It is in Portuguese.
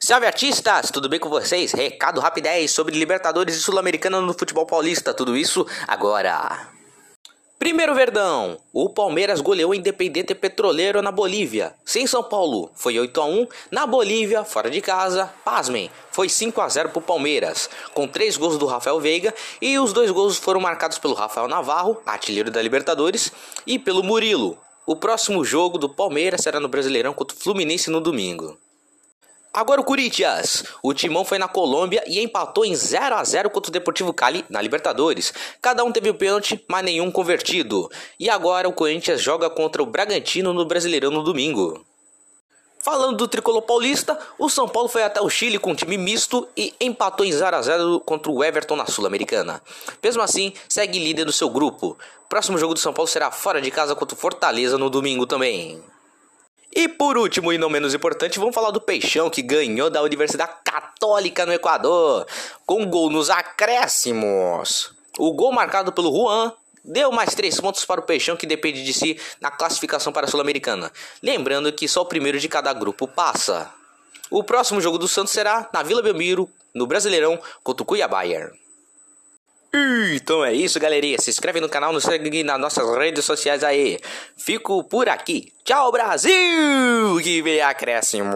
Salve artistas, tudo bem com vocês? Recado rapidez sobre Libertadores e Sul-Americana no futebol paulista, tudo isso agora. Primeiro Verdão, o Palmeiras goleou o Independente Petroleiro na Bolívia. Sem São Paulo, foi 8 a 1 na Bolívia, fora de casa. Pasmem, foi 5 a 0 para o Palmeiras, com três gols do Rafael Veiga e os dois gols foram marcados pelo Rafael Navarro, artilheiro da Libertadores, e pelo Murilo. O próximo jogo do Palmeiras será no Brasileirão contra o Fluminense no domingo. Agora o Corinthians. O Timão foi na Colômbia e empatou em 0 a 0 contra o Deportivo Cali na Libertadores. Cada um teve o um pênalti, mas nenhum convertido. E agora o Corinthians joga contra o Bragantino no Brasileirão no domingo. Falando do tricolor paulista, o São Paulo foi até o Chile com um time misto e empatou em 0 a 0 contra o Everton na Sul-Americana. Mesmo assim, segue líder do seu grupo. Próximo jogo do São Paulo será fora de casa contra o Fortaleza no domingo também. Por último, e não menos importante, vamos falar do Peixão que ganhou da Universidade Católica no Equador, com gol nos acréscimos. O gol marcado pelo Juan deu mais três pontos para o Peixão que depende de si na classificação para a Sul-Americana. Lembrando que só o primeiro de cada grupo passa. O próximo jogo do Santos será na Vila Belmiro, no Brasileirão, contra o Cuiabá. Então é isso, galerinha. Se inscreve no canal, nos segue nas nossas redes sociais aí. Fico por aqui. Tchau, Brasil! Que vem acréscimo!